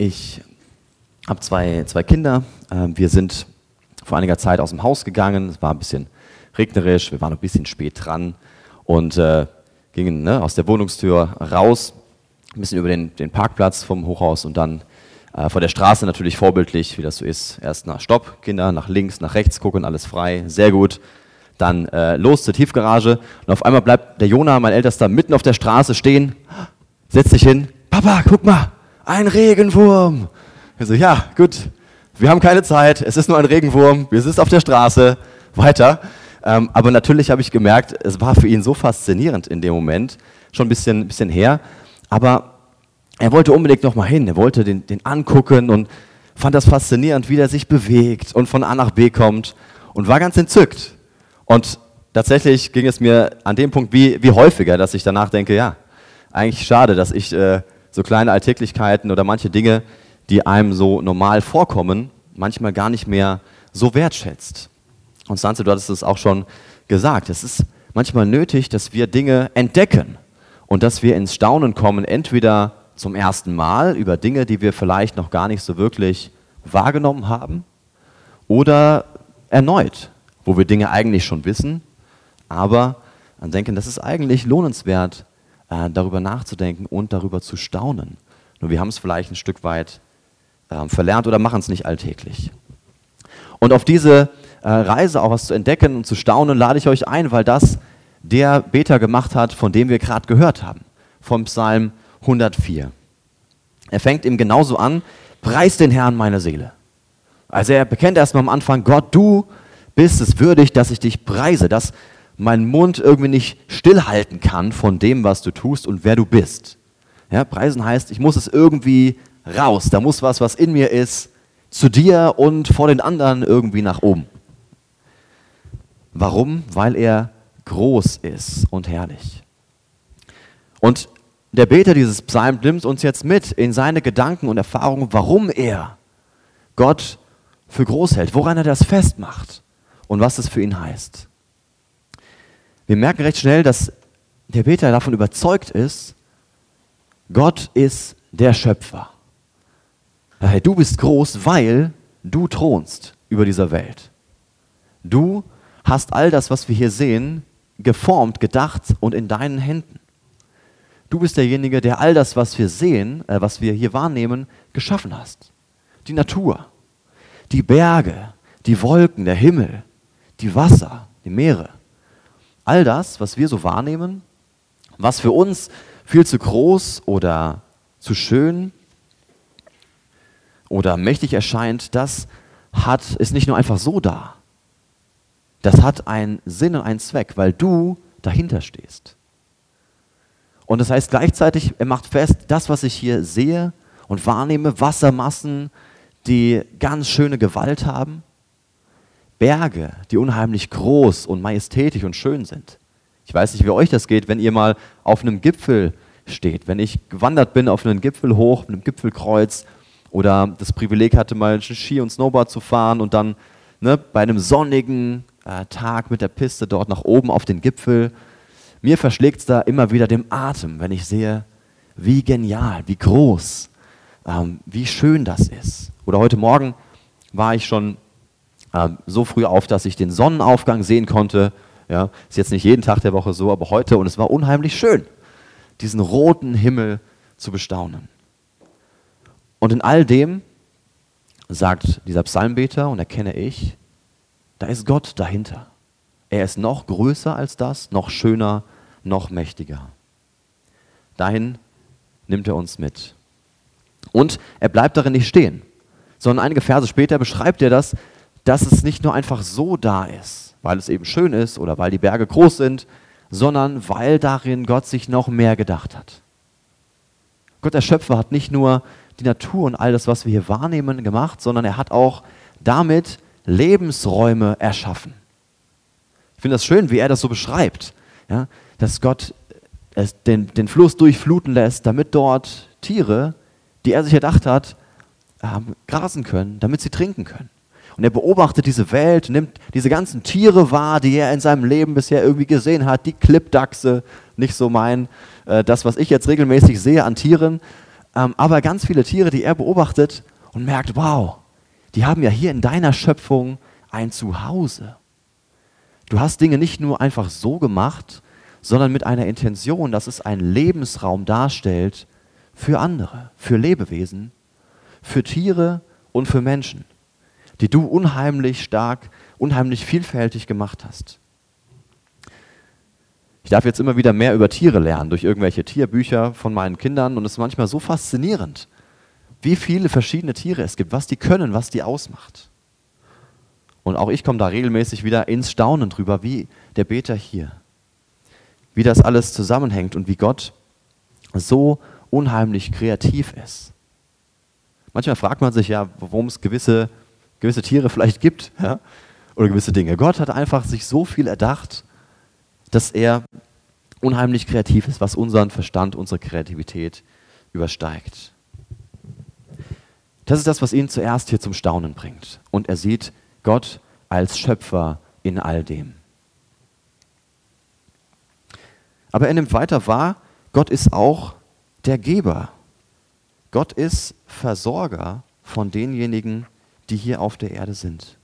Ich habe zwei, zwei Kinder. Ähm, wir sind vor einiger Zeit aus dem Haus gegangen. Es war ein bisschen regnerisch, wir waren ein bisschen spät dran und äh, gingen ne, aus der Wohnungstür raus, ein bisschen über den, den Parkplatz vom Hochhaus und dann äh, vor der Straße natürlich vorbildlich, wie das so ist. Erst nach Stopp, Kinder, nach links, nach rechts gucken, alles frei, sehr gut. Dann äh, los zur Tiefgarage und auf einmal bleibt der Jona, mein Ältester, mitten auf der Straße stehen, setzt sich hin. Papa, guck mal, ein Regenwurm. Ich so, ja, gut, wir haben keine Zeit, es ist nur ein Regenwurm, wir sind auf der Straße, weiter. Ähm, aber natürlich habe ich gemerkt, es war für ihn so faszinierend in dem Moment, schon ein bisschen, bisschen her. Aber er wollte unbedingt noch mal hin, er wollte den, den angucken und fand das faszinierend, wie der sich bewegt und von A nach B kommt und war ganz entzückt. Und tatsächlich ging es mir an dem Punkt wie, wie häufiger, dass ich danach denke, ja, eigentlich schade, dass ich äh, so kleine Alltäglichkeiten oder manche Dinge, die einem so normal vorkommen, manchmal gar nicht mehr so wertschätzt. Und Sanze, du hattest es auch schon gesagt, es ist manchmal nötig, dass wir Dinge entdecken und dass wir ins Staunen kommen, entweder zum ersten Mal über Dinge, die wir vielleicht noch gar nicht so wirklich wahrgenommen haben, oder erneut, wo wir Dinge eigentlich schon wissen, aber dann denken, das ist eigentlich lohnenswert, äh, darüber nachzudenken und darüber zu staunen. Nur wir haben es vielleicht ein Stück weit äh, verlernt oder machen es nicht alltäglich. Und auf diese äh, Reise auch was zu entdecken und zu staunen, lade ich euch ein, weil das der Beter gemacht hat, von dem wir gerade gehört haben, vom Psalm 104. Er fängt eben genauso an, preis den Herrn meine Seele. Also er bekennt erstmal am Anfang, Gott, du bist es würdig, dass ich dich preise, dass mein Mund irgendwie nicht stillhalten kann von dem, was du tust und wer du bist. Ja, preisen heißt, ich muss es irgendwie raus. Da muss was, was in mir ist, zu dir und vor den anderen irgendwie nach oben. Warum? Weil er groß ist und herrlich. Und der Beter dieses Psalm nimmt uns jetzt mit in seine Gedanken und Erfahrungen, warum er Gott für groß hält, woran er das festmacht und was es für ihn heißt. Wir merken recht schnell, dass der Beter davon überzeugt ist, Gott ist der Schöpfer. Du bist groß, weil du thronst über dieser Welt. Du hast all das, was wir hier sehen, geformt, gedacht und in deinen Händen. Du bist derjenige, der all das, was wir sehen, äh, was wir hier wahrnehmen, geschaffen hast. Die Natur, die Berge, die Wolken, der Himmel, die Wasser, die Meere. All das, was wir so wahrnehmen, was für uns viel zu groß oder zu schön oder mächtig erscheint, das hat, ist nicht nur einfach so da. Das hat einen Sinn und einen Zweck, weil du dahinter stehst. Und das heißt gleichzeitig, er macht fest, das, was ich hier sehe und wahrnehme, Wassermassen, die ganz schöne Gewalt haben, Berge, die unheimlich groß und majestätisch und schön sind. Ich weiß nicht, wie euch das geht, wenn ihr mal auf einem Gipfel steht. Wenn ich gewandert bin auf einen Gipfel hoch, mit einem Gipfelkreuz oder das Privileg hatte, mal Ski und Snowboard zu fahren und dann ne, bei einem sonnigen äh, Tag mit der Piste dort nach oben auf den Gipfel. Mir verschlägt es da immer wieder den Atem, wenn ich sehe, wie genial, wie groß, ähm, wie schön das ist. Oder heute Morgen war ich schon ähm, so früh auf, dass ich den Sonnenaufgang sehen konnte. Ja, ist jetzt nicht jeden Tag der Woche so, aber heute und es war unheimlich schön, diesen roten Himmel zu bestaunen. Und in all dem sagt dieser Psalmbeter und erkenne ich, da ist Gott dahinter. Er ist noch größer als das, noch schöner, noch mächtiger. Dahin nimmt er uns mit. Und er bleibt darin nicht stehen, sondern einige Verse später beschreibt er das, dass es nicht nur einfach so da ist, weil es eben schön ist oder weil die Berge groß sind, sondern weil darin Gott sich noch mehr gedacht hat. Gott der Schöpfer hat nicht nur die Natur und all das, was wir hier wahrnehmen, gemacht, sondern er hat auch damit Lebensräume erschaffen. Ich finde das schön, wie er das so beschreibt, ja, dass Gott den, den Fluss durchfluten lässt, damit dort Tiere, die er sich erdacht hat, ähm, grasen können, damit sie trinken können. Und er beobachtet diese Welt, nimmt diese ganzen Tiere wahr, die er in seinem Leben bisher irgendwie gesehen hat, die Klippdachse, nicht so mein, äh, das, was ich jetzt regelmäßig sehe an Tieren, ähm, aber ganz viele Tiere, die er beobachtet und merkt, wow, die haben ja hier in deiner Schöpfung ein Zuhause. Du hast Dinge nicht nur einfach so gemacht, sondern mit einer Intention, dass es einen Lebensraum darstellt für andere, für Lebewesen, für Tiere und für Menschen, die du unheimlich stark, unheimlich vielfältig gemacht hast. Ich darf jetzt immer wieder mehr über Tiere lernen durch irgendwelche Tierbücher von meinen Kindern und es ist manchmal so faszinierend, wie viele verschiedene Tiere es gibt, was die können, was die ausmacht. Und auch ich komme da regelmäßig wieder ins Staunen drüber, wie der Beter hier, wie das alles zusammenhängt und wie Gott so unheimlich kreativ ist. Manchmal fragt man sich ja, warum es gewisse, gewisse Tiere vielleicht gibt ja? oder gewisse Dinge. Gott hat einfach sich so viel erdacht, dass er unheimlich kreativ ist, was unseren Verstand, unsere Kreativität übersteigt. Das ist das, was ihn zuerst hier zum Staunen bringt. Und er sieht, Gott als Schöpfer in all dem. Aber er nimmt weiter wahr, Gott ist auch der Geber. Gott ist Versorger von denjenigen, die hier auf der Erde sind.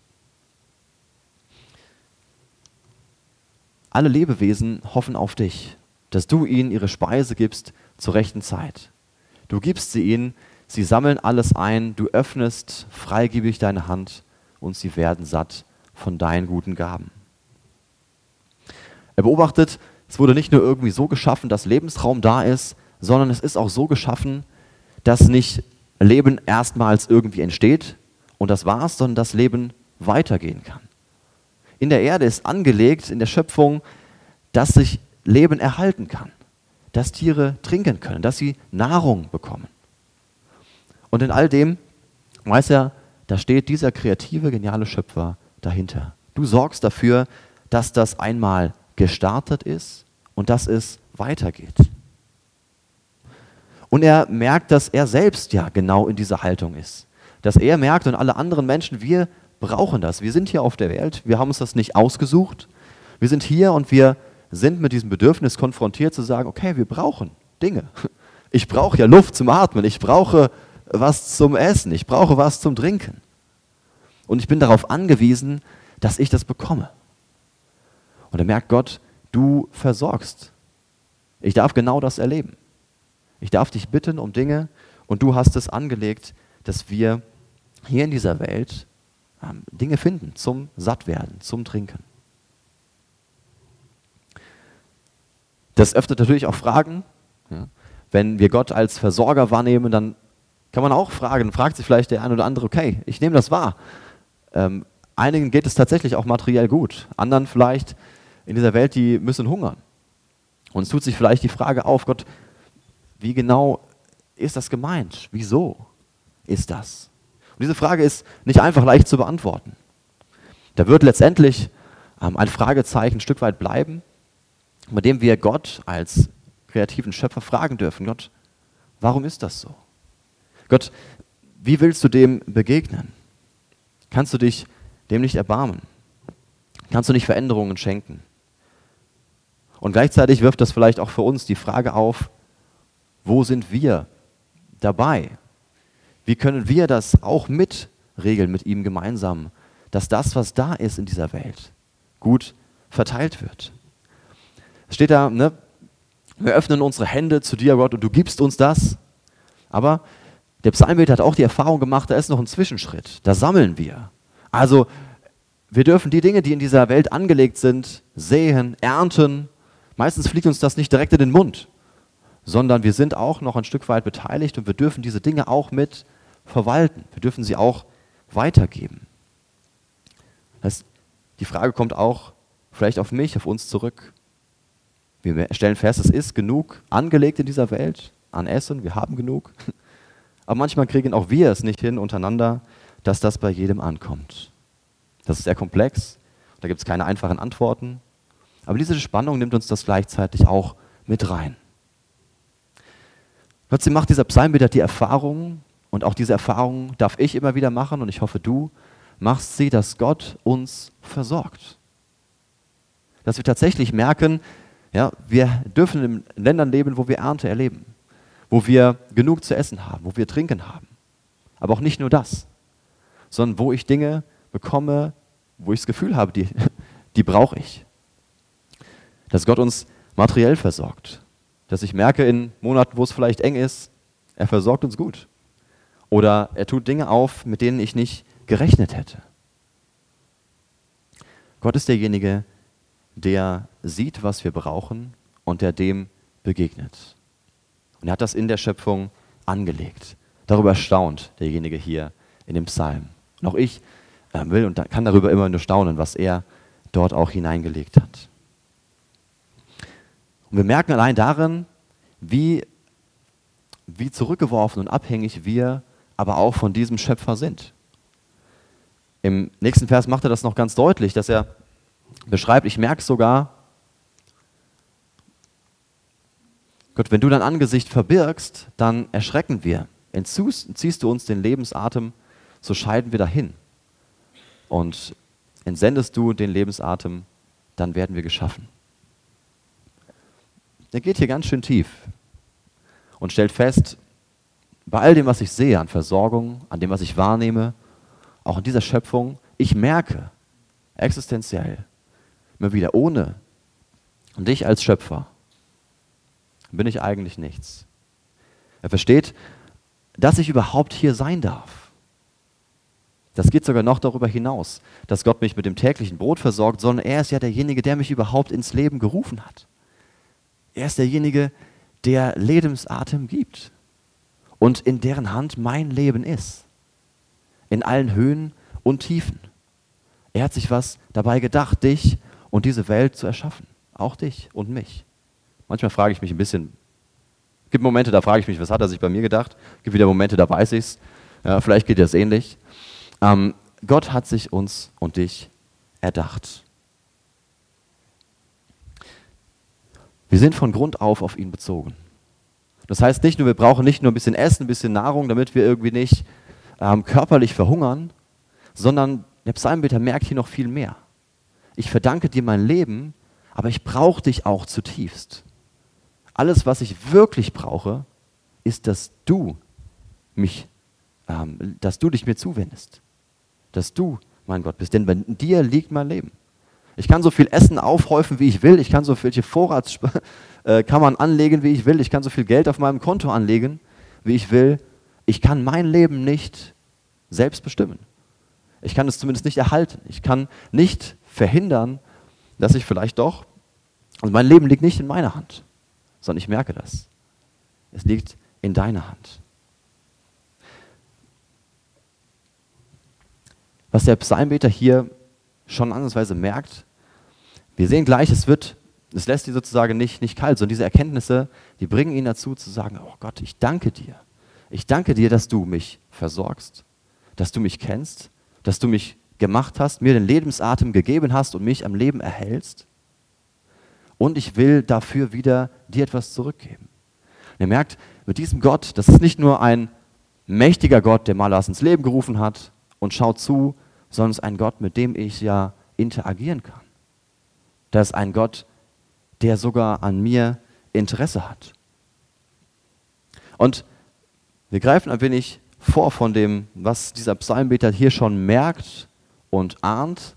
Alle Lebewesen hoffen auf dich, dass du ihnen ihre Speise gibst zur rechten Zeit. Du gibst sie ihnen, sie sammeln alles ein, du öffnest freigebig deine Hand und sie werden satt von deinen guten Gaben. Er beobachtet, es wurde nicht nur irgendwie so geschaffen, dass Lebensraum da ist, sondern es ist auch so geschaffen, dass nicht Leben erstmals irgendwie entsteht und das war's, sondern das Leben weitergehen kann. In der Erde ist angelegt, in der Schöpfung, dass sich Leben erhalten kann, dass Tiere trinken können, dass sie Nahrung bekommen. Und in all dem weiß er, da steht dieser kreative, geniale Schöpfer dahinter. Du sorgst dafür, dass das einmal gestartet ist und dass es weitergeht. Und er merkt, dass er selbst ja genau in dieser Haltung ist. Dass er merkt und alle anderen Menschen, wir brauchen das. Wir sind hier auf der Welt, wir haben uns das nicht ausgesucht. Wir sind hier und wir sind mit diesem Bedürfnis konfrontiert zu sagen, okay, wir brauchen Dinge. Ich brauche ja Luft zum Atmen, ich brauche was zum Essen, ich brauche was zum Trinken. Und ich bin darauf angewiesen, dass ich das bekomme. Und er merkt Gott, du versorgst. Ich darf genau das erleben. Ich darf dich bitten um Dinge und du hast es angelegt, dass wir hier in dieser Welt ähm, Dinge finden zum Sattwerden, zum Trinken. Das öffnet natürlich auch Fragen. Ja. Wenn wir Gott als Versorger wahrnehmen, dann kann man auch fragen, fragt sich vielleicht der eine oder andere, okay, ich nehme das wahr. Ähm, einigen geht es tatsächlich auch materiell gut, anderen vielleicht in dieser Welt, die müssen hungern. Und es tut sich vielleicht die Frage auf, Gott, wie genau ist das gemeint? Wieso ist das? Und diese Frage ist nicht einfach leicht zu beantworten. Da wird letztendlich ähm, ein Fragezeichen ein Stück weit bleiben, bei dem wir Gott als kreativen Schöpfer fragen dürfen, Gott, warum ist das so? Gott, wie willst du dem begegnen? Kannst du dich dem nicht erbarmen? Kannst du nicht Veränderungen schenken? Und gleichzeitig wirft das vielleicht auch für uns die Frage auf, wo sind wir dabei? Wie können wir das auch mitregeln mit ihm gemeinsam, dass das, was da ist in dieser Welt, gut verteilt wird? Es steht da, ne, wir öffnen unsere Hände zu dir, Gott, und du gibst uns das. Aber der Psalmbeter hat auch die Erfahrung gemacht, da ist noch ein Zwischenschritt. Da sammeln wir. Also wir dürfen die Dinge, die in dieser Welt angelegt sind, sehen, ernten. Meistens fliegt uns das nicht direkt in den Mund, sondern wir sind auch noch ein Stück weit beteiligt und wir dürfen diese Dinge auch mit verwalten. Wir dürfen sie auch weitergeben. Das, die Frage kommt auch vielleicht auf mich, auf uns zurück. Wir stellen fest, es ist genug angelegt in dieser Welt an Essen, wir haben genug. Aber manchmal kriegen auch wir es nicht hin untereinander, dass das bei jedem ankommt. Das ist sehr komplex, da gibt es keine einfachen Antworten. Aber diese Spannung nimmt uns das gleichzeitig auch mit rein. Trotzdem macht dieser Psalmbeter die Erfahrung, und auch diese Erfahrung darf ich immer wieder machen, und ich hoffe, du machst sie, dass Gott uns versorgt. Dass wir tatsächlich merken, ja, wir dürfen in Ländern leben, wo wir Ernte erleben wo wir genug zu essen haben, wo wir trinken haben. Aber auch nicht nur das, sondern wo ich Dinge bekomme, wo ich das Gefühl habe, die, die brauche ich. Dass Gott uns materiell versorgt. Dass ich merke in Monaten, wo es vielleicht eng ist, er versorgt uns gut. Oder er tut Dinge auf, mit denen ich nicht gerechnet hätte. Gott ist derjenige, der sieht, was wir brauchen und der dem begegnet. Und er hat das in der Schöpfung angelegt. Darüber staunt derjenige hier in dem Psalm. Und auch ich äh, will und kann darüber immer nur staunen, was er dort auch hineingelegt hat. Und wir merken allein darin, wie, wie zurückgeworfen und abhängig wir aber auch von diesem Schöpfer sind. Im nächsten Vers macht er das noch ganz deutlich, dass er beschreibt, ich merke sogar, Gott, wenn du dein Angesicht verbirgst, dann erschrecken wir. Entziehst du uns den Lebensatem, so scheiden wir dahin. Und entsendest du den Lebensatem, dann werden wir geschaffen. Er geht hier ganz schön tief und stellt fest, bei all dem, was ich sehe an Versorgung, an dem, was ich wahrnehme, auch in dieser Schöpfung, ich merke existenziell immer wieder, ohne dich als Schöpfer bin ich eigentlich nichts. Er versteht, dass ich überhaupt hier sein darf. Das geht sogar noch darüber hinaus, dass Gott mich mit dem täglichen Brot versorgt, sondern er ist ja derjenige, der mich überhaupt ins Leben gerufen hat. Er ist derjenige, der Lebensatem gibt und in deren Hand mein Leben ist. In allen Höhen und Tiefen. Er hat sich was dabei gedacht, dich und diese Welt zu erschaffen. Auch dich und mich. Manchmal frage ich mich ein bisschen, es gibt Momente, da frage ich mich, was hat er sich bei mir gedacht? Es gibt wieder Momente, da weiß ich es. Ja, vielleicht geht es ähnlich. Ähm, Gott hat sich uns und dich erdacht. Wir sind von Grund auf auf ihn bezogen. Das heißt nicht nur, wir brauchen nicht nur ein bisschen Essen, ein bisschen Nahrung, damit wir irgendwie nicht ähm, körperlich verhungern, sondern der Psalmbeter merkt hier noch viel mehr. Ich verdanke dir mein Leben, aber ich brauche dich auch zutiefst. Alles, was ich wirklich brauche, ist, dass du mich, ähm, dass du dich mir zuwendest. Dass du mein Gott bist. Denn bei dir liegt mein Leben. Ich kann so viel Essen aufhäufen, wie ich will. Ich kann so viele Vorratskammern äh, anlegen, wie ich will. Ich kann so viel Geld auf meinem Konto anlegen, wie ich will. Ich kann mein Leben nicht selbst bestimmen. Ich kann es zumindest nicht erhalten. Ich kann nicht verhindern, dass ich vielleicht doch, also mein Leben liegt nicht in meiner Hand sondern ich merke das. Es liegt in deiner Hand. Was der Psalmbeter hier schon andersweise merkt, wir sehen gleich, es wird, es lässt ihn sozusagen nicht, nicht kalt, sondern diese Erkenntnisse, die bringen ihn dazu zu sagen, oh Gott, ich danke dir. Ich danke dir, dass du mich versorgst, dass du mich kennst, dass du mich gemacht hast, mir den Lebensatem gegeben hast und mich am Leben erhältst und ich will dafür wieder dir etwas zurückgeben. Und ihr merkt, mit diesem Gott, das ist nicht nur ein mächtiger Gott, der mal was ins Leben gerufen hat und schaut zu, sondern es ist ein Gott, mit dem ich ja interagieren kann. Das ist ein Gott, der sogar an mir Interesse hat. Und wir greifen ein wenig vor von dem, was dieser Psalmbeter hier schon merkt und ahnt,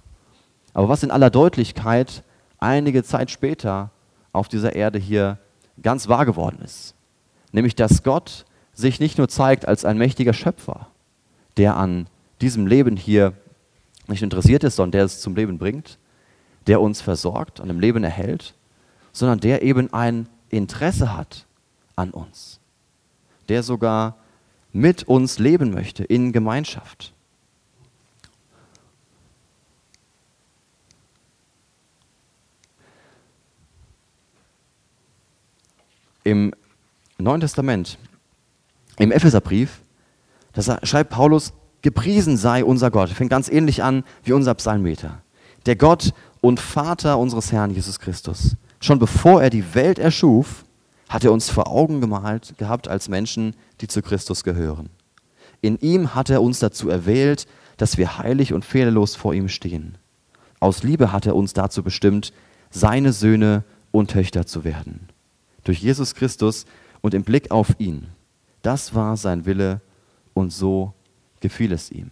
aber was in aller Deutlichkeit einige Zeit später auf dieser Erde hier ganz wahr geworden ist. Nämlich, dass Gott sich nicht nur zeigt als ein mächtiger Schöpfer, der an diesem Leben hier nicht interessiert ist, sondern der es zum Leben bringt, der uns versorgt und im Leben erhält, sondern der eben ein Interesse hat an uns, der sogar mit uns leben möchte in Gemeinschaft. im Neuen Testament, im Epheserbrief, da schreibt Paulus, gepriesen sei unser Gott. Fängt ganz ähnlich an wie unser Psalmmeter. Der Gott und Vater unseres Herrn Jesus Christus. Schon bevor er die Welt erschuf, hat er uns vor Augen gemalt gehabt als Menschen, die zu Christus gehören. In ihm hat er uns dazu erwählt, dass wir heilig und fehlerlos vor ihm stehen. Aus Liebe hat er uns dazu bestimmt, seine Söhne und Töchter zu werden. Durch Jesus Christus und im Blick auf ihn. Das war sein Wille und so gefiel es ihm.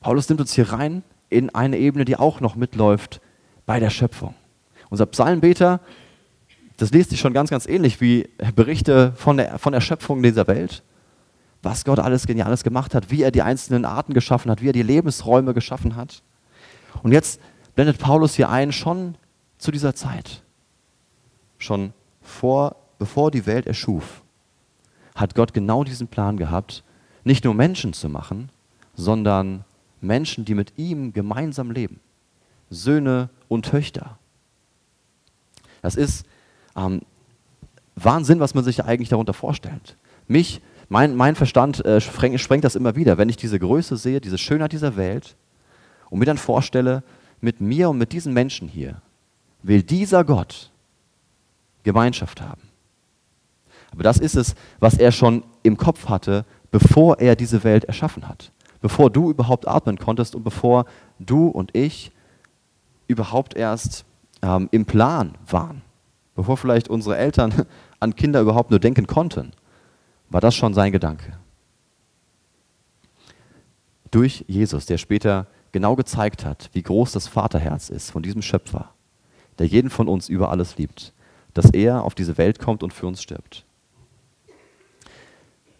Paulus nimmt uns hier rein in eine Ebene, die auch noch mitläuft bei der Schöpfung. Unser Psalmbeter, das liest sich schon ganz, ganz ähnlich wie Berichte von der, von der Schöpfung dieser Welt. Was Gott alles Geniales gemacht hat, wie er die einzelnen Arten geschaffen hat, wie er die Lebensräume geschaffen hat. Und jetzt blendet Paulus hier ein, schon zu dieser Zeit, schon vor, bevor die Welt erschuf, hat Gott genau diesen Plan gehabt, nicht nur Menschen zu machen, sondern Menschen, die mit ihm gemeinsam leben. Söhne und Töchter. Das ist ähm, Wahnsinn, was man sich eigentlich darunter vorstellt. Mich, mein, mein Verstand äh, sprengt, sprengt das immer wieder, wenn ich diese Größe sehe, diese Schönheit dieser Welt und mir dann vorstelle, mit mir und mit diesen Menschen hier will dieser Gott Gemeinschaft haben. Aber das ist es, was er schon im Kopf hatte, bevor er diese Welt erschaffen hat. Bevor du überhaupt atmen konntest und bevor du und ich überhaupt erst ähm, im Plan waren. Bevor vielleicht unsere Eltern an Kinder überhaupt nur denken konnten, war das schon sein Gedanke. Durch Jesus, der später genau gezeigt hat, wie groß das Vaterherz ist von diesem Schöpfer, der jeden von uns über alles liebt, dass er auf diese Welt kommt und für uns stirbt.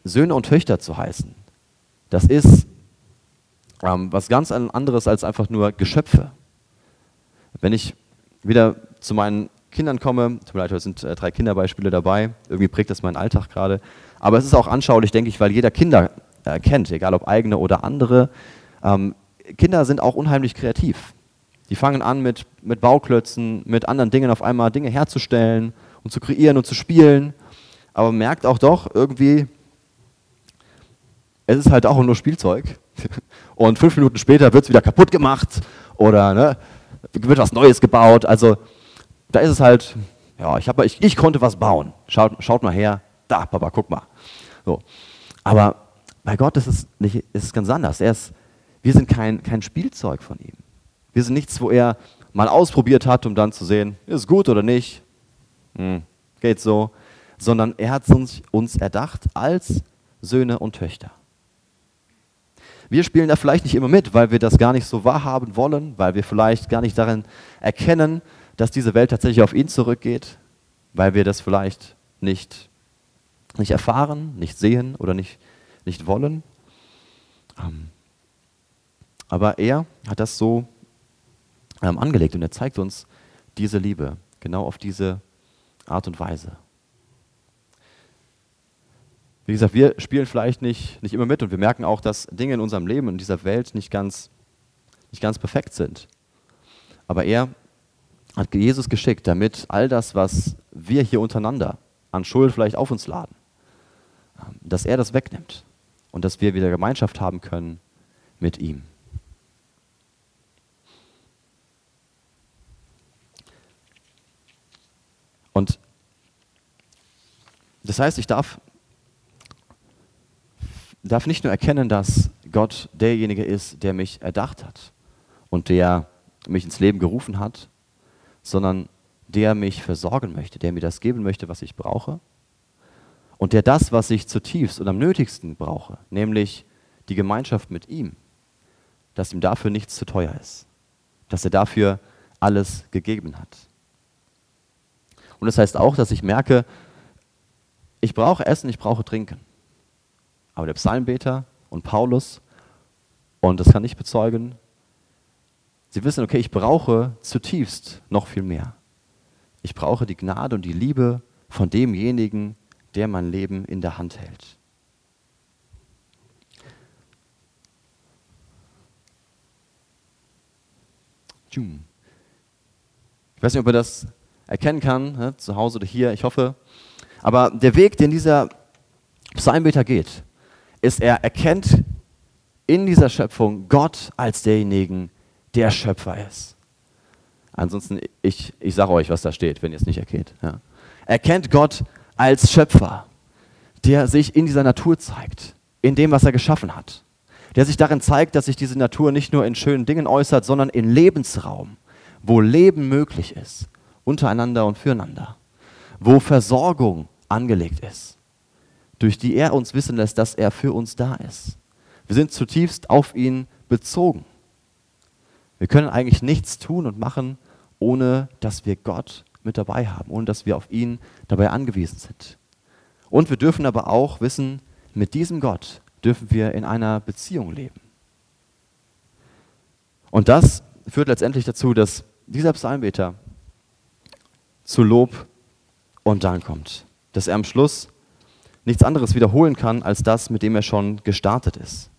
Söhne und Töchter zu heißen, das ist ähm, was ganz anderes als einfach nur Geschöpfe. Wenn ich wieder zu meinen Kindern komme, tut mir leid, heute sind äh, drei Kinderbeispiele dabei, irgendwie prägt das meinen Alltag gerade, aber es ist auch anschaulich, denke ich, weil jeder Kinder äh, kennt, egal ob eigene oder andere. Ähm, Kinder sind auch unheimlich kreativ. Die fangen an mit, mit Bauklötzen, mit anderen Dingen auf einmal Dinge herzustellen und zu kreieren und zu spielen. Aber man merkt auch doch irgendwie, es ist halt auch nur Spielzeug. Und fünf Minuten später wird es wieder kaputt gemacht oder ne, wird was Neues gebaut. Also da ist es halt, ja, ich, hab, ich, ich konnte was bauen. Schaut, schaut mal her, da, Papa, guck mal. So. Aber bei Gott ist es, nicht, ist es ganz anders. Er ist, wir sind kein, kein Spielzeug von ihm. Wir sind nichts, wo er mal ausprobiert hat, um dann zu sehen, ist es gut oder nicht. Hm, geht so. Sondern er hat uns, uns erdacht als Söhne und Töchter. Wir spielen da vielleicht nicht immer mit, weil wir das gar nicht so wahrhaben wollen, weil wir vielleicht gar nicht darin erkennen, dass diese Welt tatsächlich auf ihn zurückgeht, weil wir das vielleicht nicht, nicht erfahren, nicht sehen oder nicht, nicht wollen. Ähm, aber er hat das so ähm, angelegt und er zeigt uns diese Liebe genau auf diese Art und Weise. Wie gesagt, wir spielen vielleicht nicht, nicht immer mit und wir merken auch, dass Dinge in unserem Leben, in dieser Welt nicht ganz, nicht ganz perfekt sind. Aber er hat Jesus geschickt, damit all das, was wir hier untereinander an Schuld vielleicht auf uns laden, dass er das wegnimmt und dass wir wieder Gemeinschaft haben können mit ihm. Und das heißt, ich darf darf nicht nur erkennen, dass Gott derjenige ist, der mich erdacht hat und der mich ins Leben gerufen hat, sondern der mich versorgen möchte, der mir das geben möchte, was ich brauche und der das, was ich zutiefst und am nötigsten brauche, nämlich die Gemeinschaft mit ihm, dass ihm dafür nichts zu teuer ist, dass er dafür alles gegeben hat. Und das heißt auch, dass ich merke, ich brauche Essen, ich brauche Trinken. Aber der Psalmbeter und Paulus, und das kann ich bezeugen, sie wissen, okay, ich brauche zutiefst noch viel mehr. Ich brauche die Gnade und die Liebe von demjenigen, der mein Leben in der Hand hält. Ich weiß nicht, ob er das erkennen kann, ne, zu Hause oder hier, ich hoffe. Aber der Weg, den dieser Psalmbeter geht, ist, er erkennt in dieser Schöpfung Gott als derjenigen, der Schöpfer ist. Ansonsten, ich, ich sage euch, was da steht, wenn ihr es nicht erkennt. Ja. Erkennt Gott als Schöpfer, der sich in dieser Natur zeigt, in dem, was er geschaffen hat. Der sich darin zeigt, dass sich diese Natur nicht nur in schönen Dingen äußert, sondern in Lebensraum, wo Leben möglich ist untereinander und füreinander, wo Versorgung angelegt ist, durch die er uns wissen lässt, dass er für uns da ist. Wir sind zutiefst auf ihn bezogen. Wir können eigentlich nichts tun und machen, ohne dass wir Gott mit dabei haben, ohne dass wir auf ihn dabei angewiesen sind. Und wir dürfen aber auch wissen, mit diesem Gott dürfen wir in einer Beziehung leben. Und das führt letztendlich dazu, dass dieser Psalmbeter zu Lob und Dank kommt. Dass er am Schluss nichts anderes wiederholen kann als das, mit dem er schon gestartet ist.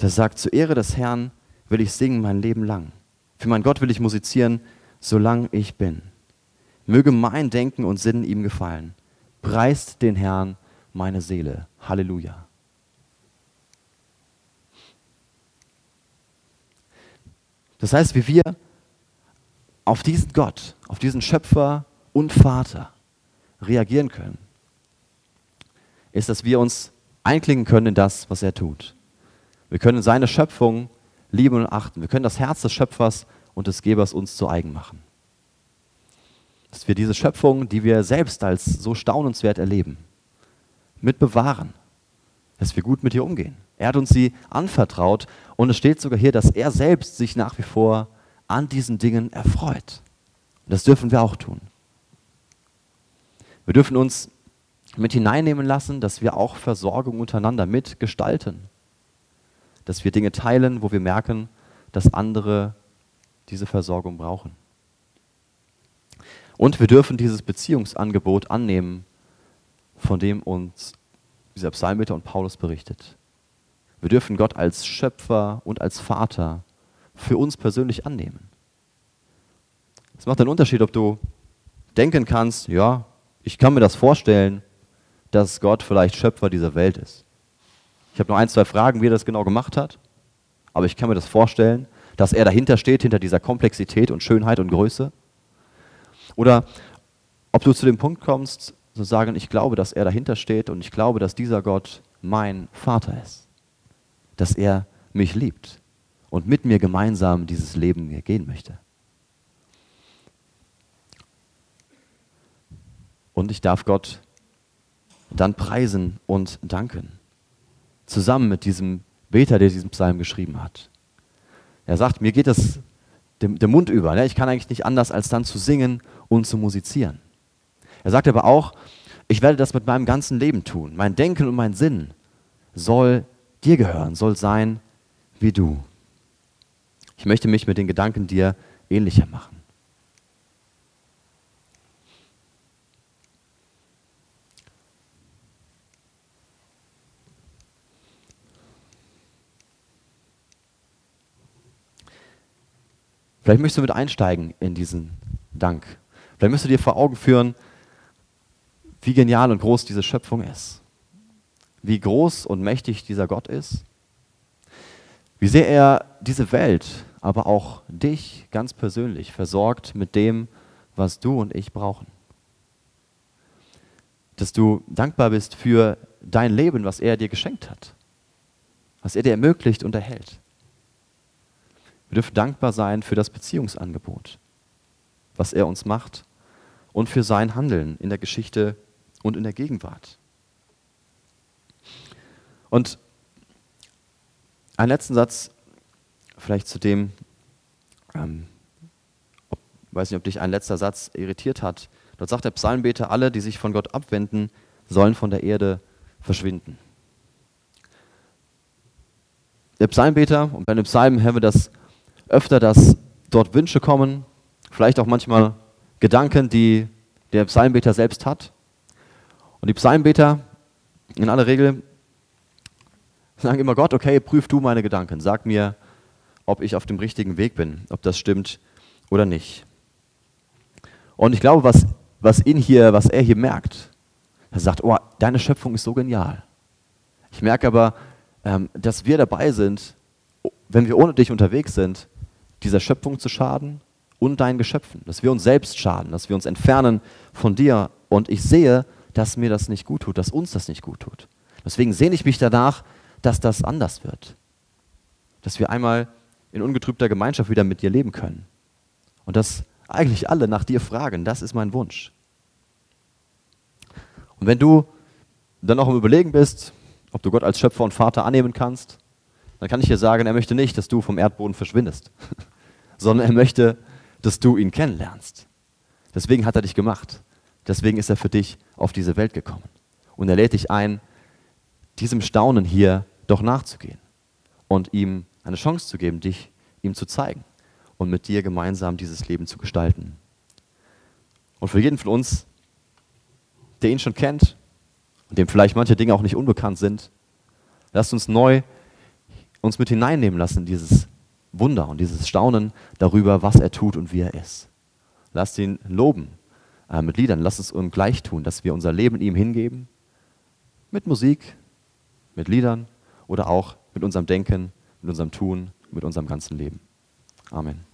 Der sagt, zur Ehre des Herrn will ich singen mein Leben lang. Für meinen Gott will ich musizieren, solange ich bin. Möge mein Denken und Sinnen ihm gefallen. Preist den Herrn meine Seele. Halleluja. Das heißt, wie wir auf diesen Gott, auf diesen Schöpfer und Vater reagieren können, ist, dass wir uns einklingen können in das, was er tut. Wir können seine Schöpfung lieben und achten. Wir können das Herz des Schöpfers und des Gebers uns zu eigen machen. Dass wir diese Schöpfung, die wir selbst als so staunenswert erleben, mit bewahren. Dass wir gut mit ihr umgehen. Er hat uns sie anvertraut und es steht sogar hier, dass er selbst sich nach wie vor an diesen Dingen erfreut. Und das dürfen wir auch tun. Wir dürfen uns mit hineinnehmen lassen, dass wir auch Versorgung untereinander mitgestalten. Dass wir Dinge teilen, wo wir merken, dass andere diese Versorgung brauchen. Und wir dürfen dieses Beziehungsangebot annehmen, von dem uns dieser Psalmbeter und Paulus berichtet. Wir dürfen Gott als Schöpfer und als Vater für uns persönlich annehmen. Es macht einen Unterschied, ob du denken kannst, ja, ich kann mir das vorstellen, dass Gott vielleicht Schöpfer dieser Welt ist. Ich habe noch ein, zwei Fragen, wie er das genau gemacht hat, aber ich kann mir das vorstellen, dass er dahinter steht, hinter dieser Komplexität und Schönheit und Größe. Oder ob du zu dem Punkt kommst, zu sagen, ich glaube, dass er dahinter steht und ich glaube, dass dieser Gott mein Vater ist. Dass er mich liebt und mit mir gemeinsam dieses Leben gehen möchte. Und ich darf Gott dann preisen und danken. Zusammen mit diesem Beter, der diesen Psalm geschrieben hat. Er sagt, mir geht das dem, dem Mund über. Ne? Ich kann eigentlich nicht anders, als dann zu singen und zu musizieren. Er sagt aber auch, ich werde das mit meinem ganzen Leben tun. Mein Denken und mein Sinn soll dir gehören, soll sein wie du. Ich möchte mich mit den Gedanken dir ähnlicher machen. Vielleicht möchtest du mit einsteigen in diesen Dank. Vielleicht möchtest du dir vor Augen führen, wie genial und groß diese Schöpfung ist. Wie groß und mächtig dieser Gott ist. Wie sehr er diese Welt, aber auch dich ganz persönlich versorgt mit dem, was du und ich brauchen. Dass du dankbar bist für dein Leben, was er dir geschenkt hat. Was er dir ermöglicht und erhält. Wir dürfen dankbar sein für das Beziehungsangebot, was er uns macht und für sein Handeln in der Geschichte und in der Gegenwart. Und einen letzten Satz vielleicht zu dem, ähm, ob, weiß nicht, ob dich ein letzter Satz irritiert hat. Dort sagt der Psalmbeter, alle, die sich von Gott abwenden, sollen von der Erde verschwinden. Der Psalmbeter, und bei den Psalmen haben wir das öfter, dass dort Wünsche kommen, vielleicht auch manchmal Gedanken, die der Psalmbeter selbst hat. Und die Psalmbeter in aller Regel sagen immer Gott, okay, prüf du meine Gedanken, sag mir, ob ich auf dem richtigen Weg bin, ob das stimmt oder nicht. Und ich glaube, was, was ihn hier, was er hier merkt, er sagt, oh, deine Schöpfung ist so genial. Ich merke aber, ähm, dass wir dabei sind, wenn wir ohne dich unterwegs sind, dieser Schöpfung zu schaden und deinen Geschöpfen, dass wir uns selbst schaden, dass wir uns entfernen von dir. Und ich sehe, dass mir das nicht gut tut, dass uns das nicht gut tut. Deswegen sehne ich mich danach, dass das anders wird. Dass wir einmal in ungetrübter Gemeinschaft wieder mit dir leben können. und dass eigentlich alle nach dir fragen. Das ist mein Wunsch. Und wenn du dann noch im Überlegen bist, ob du Gott als Schöpfer und Vater annehmen kannst, dann kann ich dir sagen, er möchte nicht, dass du vom Erdboden verschwindest, sondern er möchte, dass du ihn kennenlernst. Deswegen hat er dich gemacht. Deswegen ist er für dich auf diese Welt gekommen. Und er lädt dich ein, diesem Staunen hier doch nachzugehen und ihm eine Chance zu geben, dich ihm zu zeigen und mit dir gemeinsam dieses Leben zu gestalten. Und für jeden von uns, der ihn schon kennt und dem vielleicht manche Dinge auch nicht unbekannt sind, lasst uns neu uns mit hineinnehmen lassen in dieses Wunder und dieses Staunen darüber, was er tut und wie er ist. Lasst ihn loben äh, mit Liedern, lasst es ihm gleich tun, dass wir unser Leben ihm hingeben, mit Musik, mit Liedern oder auch mit unserem Denken, mit unserem Tun, mit unserem ganzen Leben. Amen.